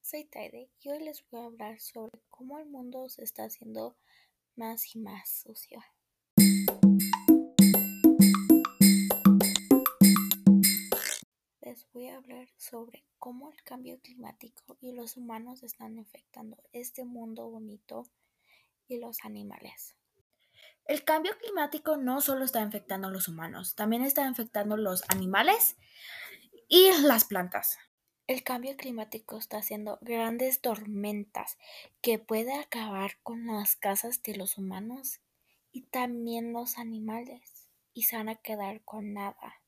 soy Taide y hoy les voy a hablar sobre cómo el mundo se está haciendo más y más sucio. Les voy a hablar sobre cómo el cambio climático y los humanos están afectando este mundo bonito y los animales. El cambio climático no solo está afectando a los humanos, también está afectando a los animales y las plantas. El cambio climático está haciendo grandes tormentas que puede acabar con las casas de los humanos y también los animales y se van a quedar con nada.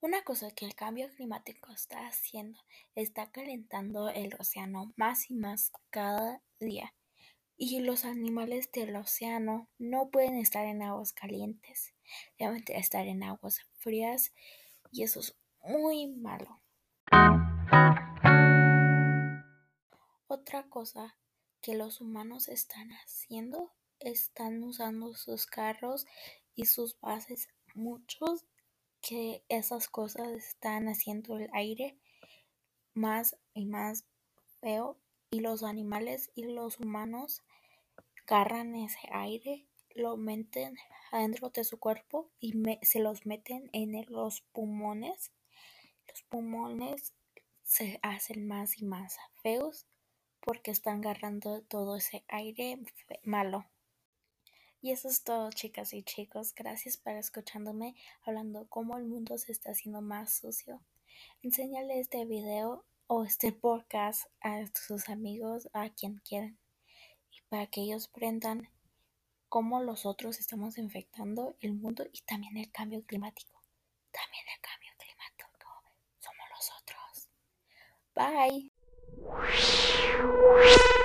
Una cosa que el cambio climático está haciendo está calentando el océano más y más cada día y los animales del océano no pueden estar en aguas calientes, deben estar en aguas frías y eso es muy malo. Otra cosa que los humanos están haciendo, están usando sus carros y sus bases. Muchos que esas cosas están haciendo el aire más y más feo y los animales y los humanos agarran ese aire, lo meten adentro de su cuerpo y se los meten en los pulmones. Los pulmones se hacen más y más feos porque están agarrando todo ese aire malo. Y eso es todo, chicas y chicos. Gracias por escuchándome hablando cómo el mundo se está haciendo más sucio. Enséñale este video o este podcast a sus amigos, a quien quieran, y para que ellos aprendan cómo los otros estamos infectando el mundo y también el cambio climático. También el cambio climático somos los otros. Bye. you